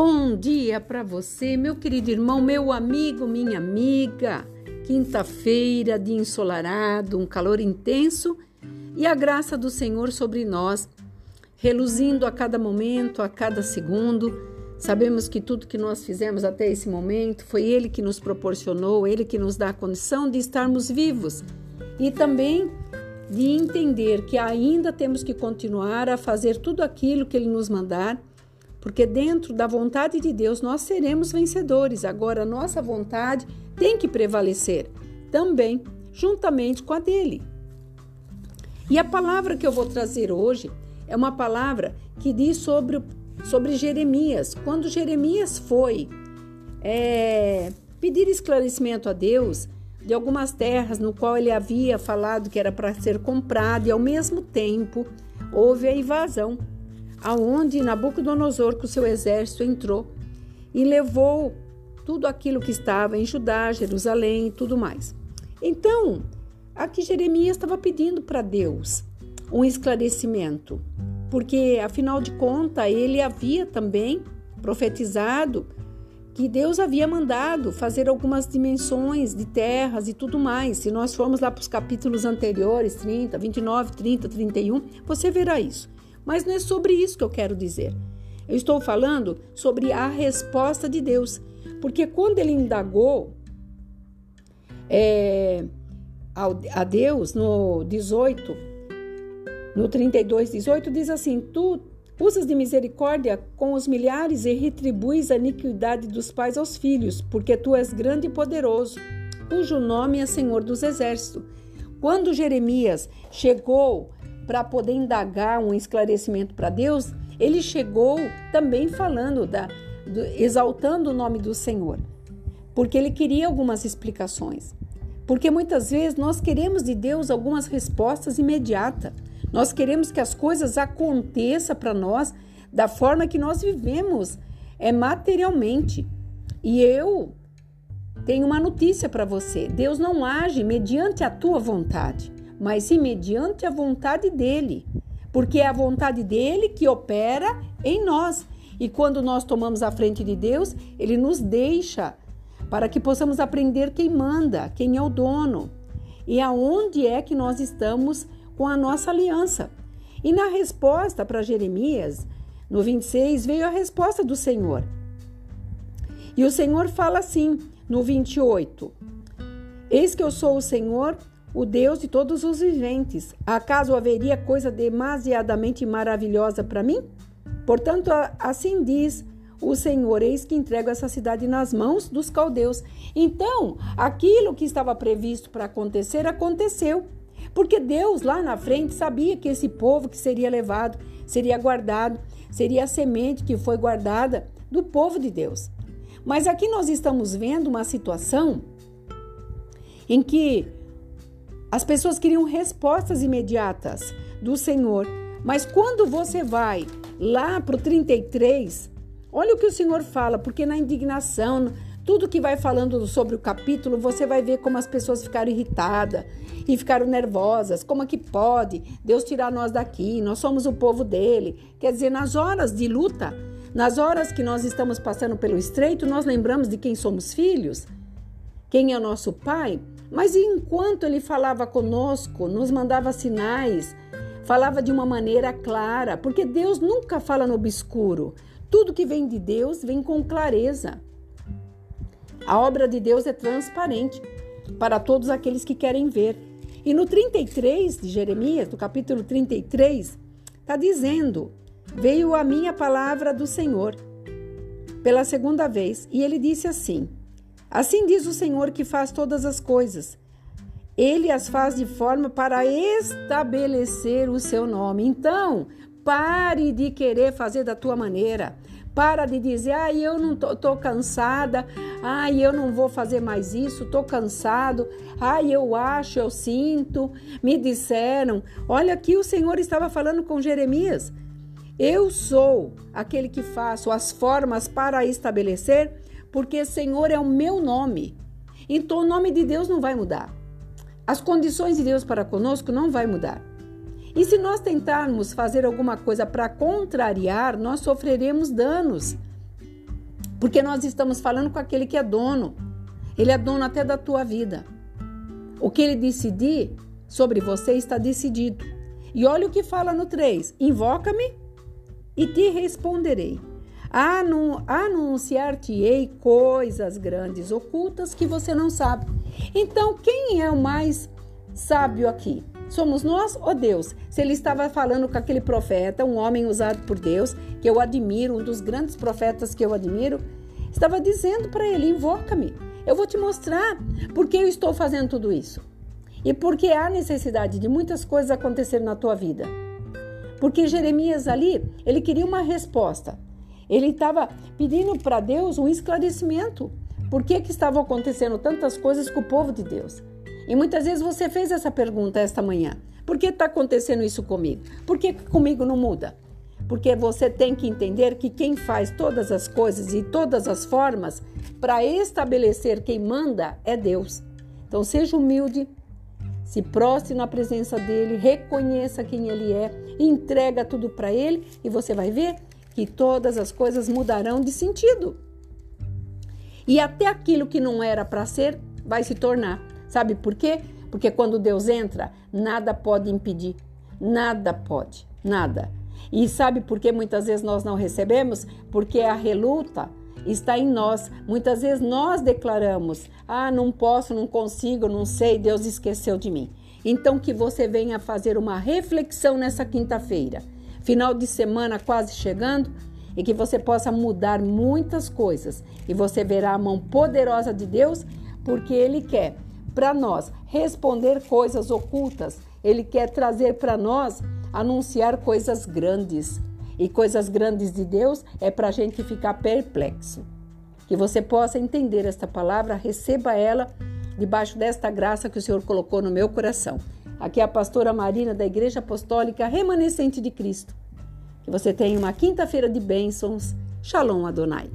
Bom dia para você, meu querido irmão, meu amigo, minha amiga. Quinta-feira, dia ensolarado, um calor intenso e a graça do Senhor sobre nós, reluzindo a cada momento, a cada segundo. Sabemos que tudo que nós fizemos até esse momento foi Ele que nos proporcionou, Ele que nos dá a condição de estarmos vivos e também de entender que ainda temos que continuar a fazer tudo aquilo que Ele nos mandar porque dentro da vontade de Deus nós seremos vencedores. Agora, nossa vontade tem que prevalecer também, juntamente com a dele. E a palavra que eu vou trazer hoje é uma palavra que diz sobre, sobre Jeremias. Quando Jeremias foi é, pedir esclarecimento a Deus de algumas terras no qual ele havia falado que era para ser comprado, e ao mesmo tempo houve a invasão aonde Nabucodonosor com seu exército entrou e levou tudo aquilo que estava em Judá, Jerusalém e tudo mais. Então, aqui Jeremias estava pedindo para Deus um esclarecimento, porque afinal de contas ele havia também profetizado que Deus havia mandado fazer algumas dimensões de terras e tudo mais. Se nós formos lá para os capítulos anteriores, 30, 29, 30, 31, você verá isso. Mas não é sobre isso que eu quero dizer. Eu estou falando sobre a resposta de Deus. Porque quando ele indagou é, a Deus no 18, no 32, 18, diz assim: Tu usas de misericórdia com os milhares e retribuis a iniquidade dos pais aos filhos, porque tu és grande e poderoso, cujo nome é Senhor dos Exércitos. Quando Jeremias chegou para poder indagar um esclarecimento para Deus, ele chegou também falando da do, exaltando o nome do Senhor, porque ele queria algumas explicações. Porque muitas vezes nós queremos de Deus algumas respostas imediatas. Nós queremos que as coisas aconteçam para nós da forma que nós vivemos, é materialmente. E eu tenho uma notícia para você: Deus não age mediante a tua vontade mas sim mediante a vontade dele, porque é a vontade dele que opera em nós. E quando nós tomamos a frente de Deus, ele nos deixa para que possamos aprender quem manda, quem é o dono e aonde é que nós estamos com a nossa aliança. E na resposta para Jeremias, no 26, veio a resposta do Senhor. E o Senhor fala assim, no 28: Eis que eu sou o Senhor, o Deus de todos os viventes. Acaso haveria coisa demasiadamente maravilhosa para mim? Portanto, assim diz o Senhor: Eis que entrego essa cidade nas mãos dos caldeus. Então, aquilo que estava previsto para acontecer, aconteceu. Porque Deus lá na frente sabia que esse povo que seria levado, seria guardado, seria a semente que foi guardada do povo de Deus. Mas aqui nós estamos vendo uma situação em que as pessoas queriam respostas imediatas do Senhor. Mas quando você vai lá para o 33, olha o que o Senhor fala, porque na indignação, tudo que vai falando sobre o capítulo, você vai ver como as pessoas ficaram irritadas e ficaram nervosas. Como é que pode Deus tirar nós daqui? Nós somos o povo dele. Quer dizer, nas horas de luta, nas horas que nós estamos passando pelo estreito, nós lembramos de quem somos filhos, quem é nosso pai. Mas enquanto ele falava conosco, nos mandava sinais, falava de uma maneira clara, porque Deus nunca fala no obscuro. Tudo que vem de Deus vem com clareza. A obra de Deus é transparente para todos aqueles que querem ver. E no 33 de Jeremias, no capítulo 33, está dizendo: Veio a minha palavra do Senhor pela segunda vez, e ele disse assim: Assim diz o Senhor que faz todas as coisas. Ele as faz de forma para estabelecer o seu nome. Então, pare de querer fazer da tua maneira. Para de dizer, ai, ah, eu não tô, tô cansada, ai, eu não vou fazer mais isso, tô cansado, ai, eu acho, eu sinto, me disseram. Olha aqui, o Senhor estava falando com Jeremias. Eu sou aquele que faço as formas para estabelecer porque Senhor é o meu nome. Então o nome de Deus não vai mudar. As condições de Deus para conosco não vai mudar. E se nós tentarmos fazer alguma coisa para contrariar, nós sofreremos danos. Porque nós estamos falando com aquele que é dono. Ele é dono até da tua vida. O que ele decidir sobre você está decidido. E olha o que fala no 3: Invoca-me e te responderei. Anunciar-te-ei coisas grandes, ocultas que você não sabe. Então, quem é o mais sábio aqui? Somos nós ou Deus? Se ele estava falando com aquele profeta, um homem usado por Deus, que eu admiro, um dos grandes profetas que eu admiro, estava dizendo para ele: invoca-me, eu vou te mostrar por que eu estou fazendo tudo isso. E porque há necessidade de muitas coisas acontecer na tua vida. Porque Jeremias ali, ele queria uma resposta. Ele estava pedindo para Deus um esclarecimento. Por que, que estavam acontecendo tantas coisas com o povo de Deus? E muitas vezes você fez essa pergunta esta manhã. Por que está acontecendo isso comigo? Por que comigo não muda? Porque você tem que entender que quem faz todas as coisas e todas as formas para estabelecer quem manda é Deus. Então seja humilde, se prostre na presença dele, reconheça quem ele é, entrega tudo para ele e você vai ver que todas as coisas mudarão de sentido. E até aquilo que não era para ser vai se tornar. Sabe por quê? Porque quando Deus entra, nada pode impedir. Nada pode, nada. E sabe por que muitas vezes nós não recebemos? Porque a reluta está em nós. Muitas vezes nós declaramos: ah, não posso, não consigo, não sei, Deus esqueceu de mim. Então, que você venha fazer uma reflexão nessa quinta-feira, final de semana quase chegando, e que você possa mudar muitas coisas. E você verá a mão poderosa de Deus, porque Ele quer para nós responder coisas ocultas, Ele quer trazer para nós anunciar coisas grandes. E coisas grandes de Deus é para a gente ficar perplexo. Que você possa entender esta palavra, receba ela debaixo desta graça que o Senhor colocou no meu coração. Aqui é a pastora Marina da Igreja Apostólica Remanescente de Cristo. Que você tenha uma quinta-feira de bênçãos. Shalom Adonai.